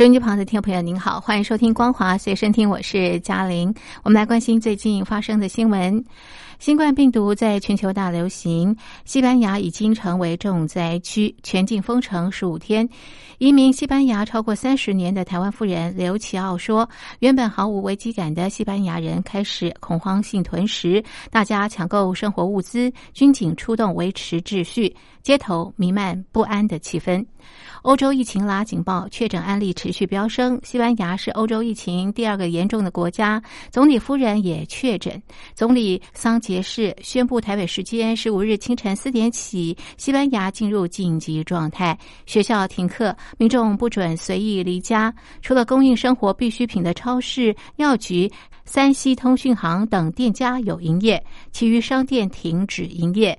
收音机旁的听众朋友，您好，欢迎收听光华随身听，我是嘉玲。我们来关心最近发生的新闻。新冠病毒在全球大流行，西班牙已经成为重灾区，全境封城十五天。移民西班牙超过三十年的台湾妇人刘奇奥说：“原本毫无危机感的西班牙人开始恐慌性囤食，大家抢购生活物资，军警出动维持秩序，街头弥漫不安的气氛。”欧洲疫情拉警报，确诊案例持续飙升。西班牙是欧洲疫情第二个严重的国家，总理夫人也确诊。总理桑杰士宣布，台北时间十五日清晨四点起，西班牙进入紧急状态，学校停课，民众不准随意离家。除了供应生活必需品的超市、药局、三西通讯行等店家有营业，其余商店停止营业。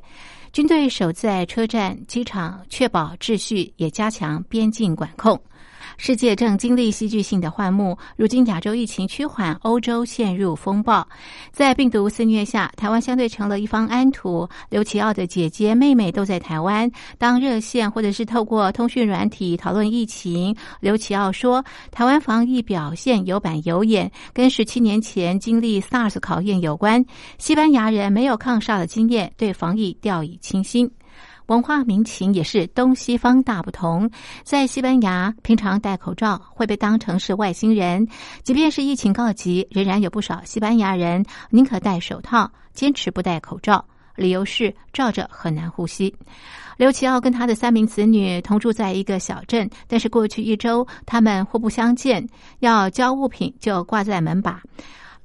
军队守在车站、机场，确保秩序，也加强边境管控。世界正经历戏剧性的幻幕，如今亚洲疫情趋缓，欧洲陷入风暴。在病毒肆虐下，台湾相对成了一方安土。刘奇奥的姐姐、妹妹都在台湾当热线，或者是透过通讯软体讨论疫情。刘奇奥说：“台湾防疫表现有板有眼，跟十七年前经历 SARS 考验有关。西班牙人没有抗 s 的经验，对防疫掉以轻心。”文化民情也是东西方大不同。在西班牙，平常戴口罩会被当成是外星人；即便是疫情告急，仍然有不少西班牙人宁可戴手套，坚持不戴口罩，理由是罩着很难呼吸。刘奇奥跟他的三名子女同住在一个小镇，但是过去一周他们互不相见，要交物品就挂在门把。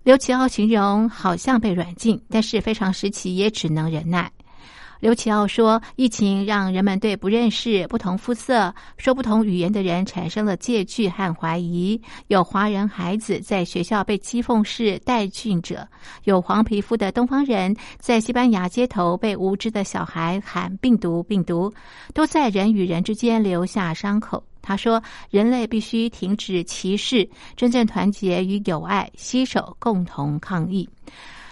刘奇奥形容好像被软禁，但是非常时期也只能忍耐。刘奇奥说：“疫情让人们对不认识、不同肤色、说不同语言的人产生了戒惧和怀疑。有华人孩子在学校被讥讽是带菌者，有黄皮肤的东方人在西班牙街头被无知的小孩喊‘病毒，病毒’，都在人与人之间留下伤口。”他说：“人类必须停止歧视，真正团结与友爱，携手共同抗疫。”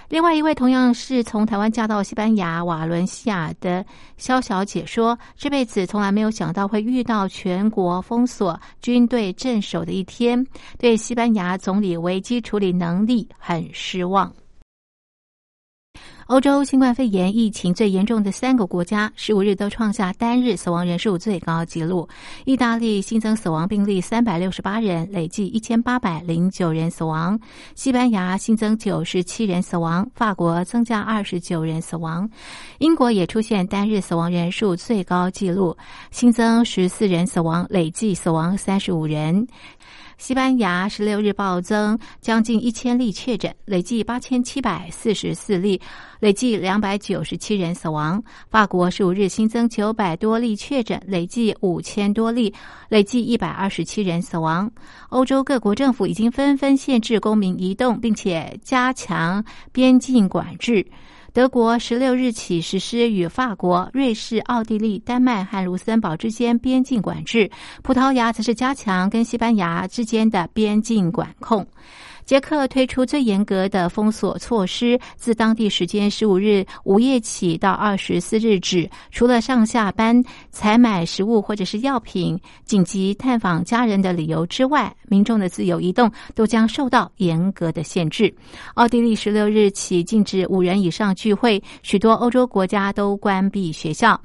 另外一位同样是从台湾嫁到西班牙瓦伦西亚的肖小姐说：“这辈子从来没有想到会遇到全国封锁、军队镇守的一天，对西班牙总理危机处理能力很失望。”欧洲新冠肺炎疫情最严重的三个国家，十五日都创下单日死亡人数最高纪录。意大利新增死亡病例三百六十八人，累计一千八百零九人死亡；西班牙新增九十七人死亡；法国增加二十九人死亡；英国也出现单日死亡人数最高纪录，新增十四人死亡，累计死亡三十五人。西班牙十六日暴增将近一千例确诊，累计八千七百四十四例，累计两百九十七人死亡。法国十五日新增九百多例确诊，累计五千多例，累计一百二十七人死亡。欧洲各国政府已经纷纷限制公民移动，并且加强边境管制。德国十六日起实施与法国、瑞士、奥地利、丹麦和卢森堡之间边境管制，葡萄牙则是加强跟西班牙之间的边境管控。捷克推出最严格的封锁措施，自当地时间十五日午夜起到二十四日止，除了上下班、采买食物或者是药品、紧急探访家人的理由之外，民众的自由移动都将受到严格的限制。奥地利十六日起禁止五人以上聚会，许多欧洲国家都关闭学校。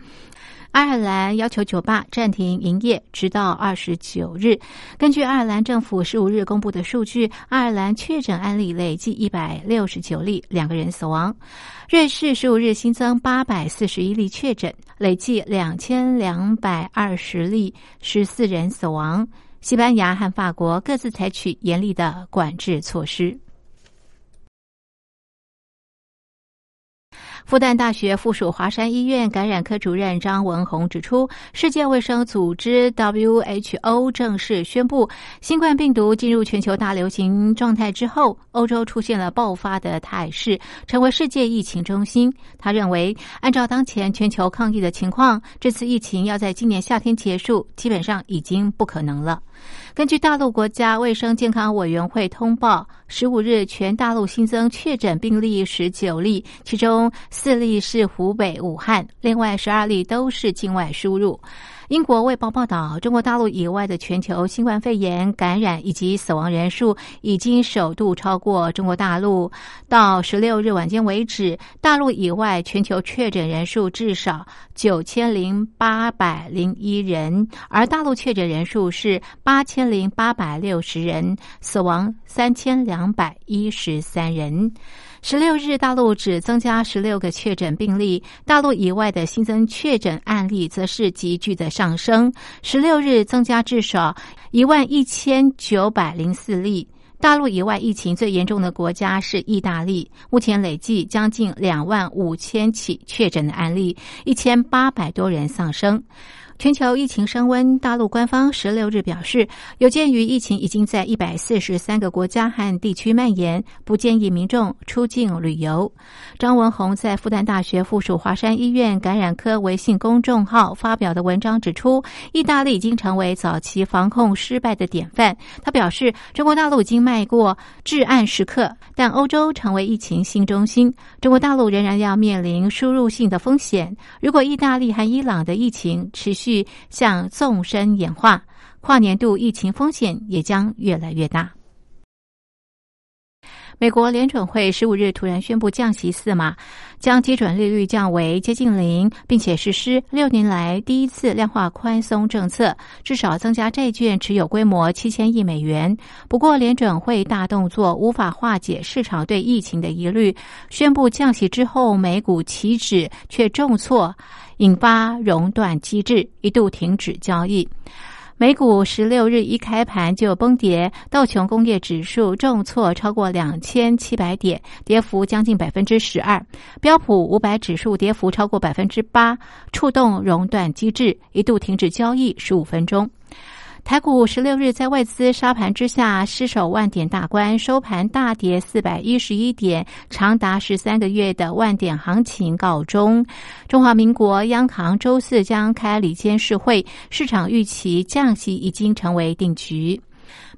爱尔兰要求酒吧暂停营业，直到二十九日。根据爱尔兰政府十五日公布的数据，爱尔兰确诊案例累计一百六十九例，两个人死亡。瑞士十五日新增八百四十一例确诊，累计两千两百二十例，十四人死亡。西班牙和法国各自采取严厉的管制措施。复旦大学附属华山医院感染科主任张文宏指出，世界卫生组织 （WHO） 正式宣布，新冠病毒进入全球大流行状态之后，欧洲出现了爆发的态势，成为世界疫情中心。他认为，按照当前全球抗疫的情况，这次疫情要在今年夏天结束，基本上已经不可能了。根据大陆国家卫生健康委员会通报，十五日全大陆新增确诊病例十九例，其中四例是湖北武汉，另外十二例都是境外输入。英国卫报报道，中国大陆以外的全球新冠肺炎感染以及死亡人数已经首度超过中国大陆。到十六日晚间为止，大陆以外全球确诊人数至少九千零八百零一人，而大陆确诊人数是八千零八百六十人，死亡三千两百一十三人。十六日，大陆只增加十六个确诊病例，大陆以外的新增确诊案例则是急剧的上升。十六日增加至少一万一千九百零四例。大陆以外疫情最严重的国家是意大利，目前累计将近两万五千起确诊的案例，一千八百多人丧生。全球疫情升温，大陆官方十六日表示，有鉴于疫情已经在一百四十三个国家和地区蔓延，不建议民众出境旅游。张文宏在复旦大学附属华山医院感染科微信公众号发表的文章指出，意大利已经成为早期防控失败的典范。他表示，中国大陆已经迈过至暗时刻，但欧洲成为疫情新中心，中国大陆仍然要面临输入性的风险。如果意大利和伊朗的疫情持续，向纵深演化，跨年度疫情风险也将越来越大。美国联准会十五日突然宣布降息四码，将基准利率降为接近零，并且实施六年来第一次量化宽松政策，至少增加债券持有规模七千亿美元。不过，联准会大动作无法化解市场对疫情的疑虑，宣布降息之后，美股期指却重挫。引发熔断机制，一度停止交易。美股十六日一开盘就崩跌，道琼工业指数重挫超过两千七百点，跌幅将近百分之十二。标普五百指数跌幅超过百分之八，触动熔断机制，一度停止交易十五分钟。台股十六日在外资沙盘之下失守万点大关，收盘大跌四百一十一点，长达十三个月的万点行情告终。中华民国央行周四将开理监事会，市场预期降息已经成为定局。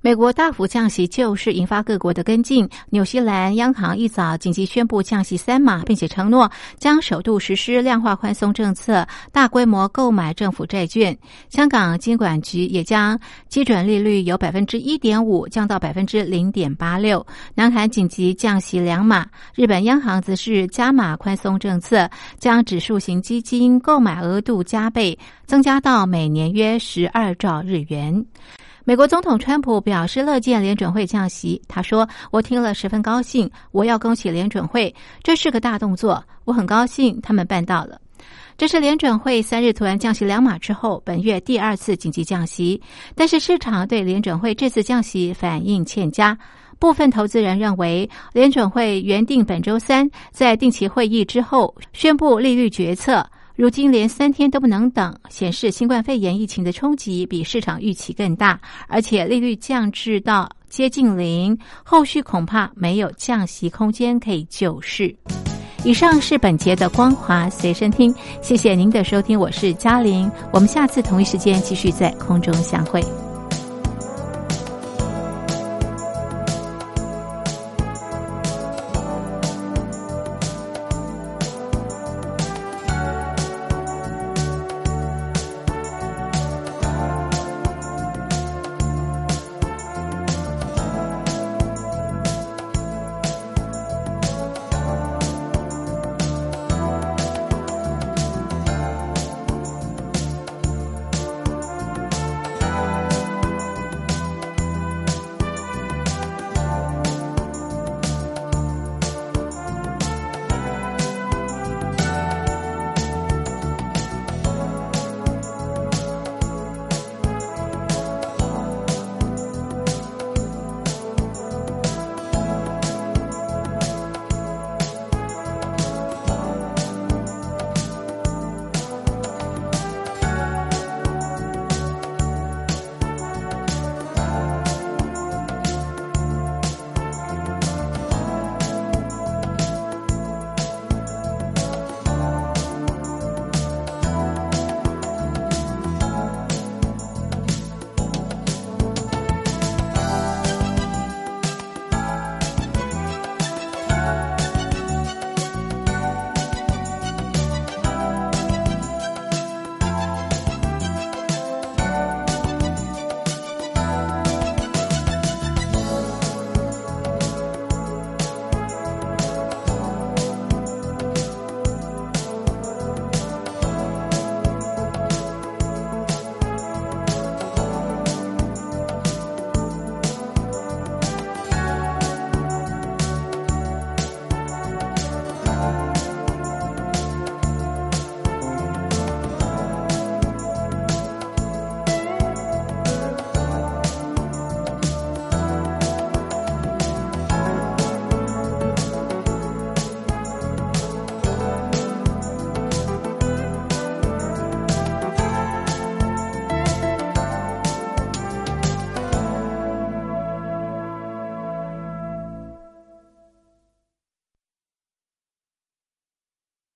美国大幅降息就是引发各国的跟进。纽西兰央行一早紧急宣布降息三码，并且承诺将首度实施量化宽松政策，大规模购买政府债券。香港金管局也将基准利率由百分之一点五降到百分之零点八六。南韩紧急降息两码，日本央行则是加码宽松政策，将指数型基金购买额度加倍，增加到每年约十二兆日元。美国总统川普表示乐见联准会降息。他说：“我听了十分高兴，我要恭喜联准会，这是个大动作。我很高兴他们办到了。这是联准会三日突然降息两码之后，本月第二次紧急降息。但是市场对联准会这次降息反应欠佳，部分投资人认为联准会原定本周三在定期会议之后宣布利率决策。”如今连三天都不能等，显示新冠肺炎疫情的冲击比市场预期更大，而且利率降至到接近零，后续恐怕没有降息空间可以救市。以上是本节的光华随身听，谢谢您的收听，我是嘉玲，我们下次同一时间继续在空中相会。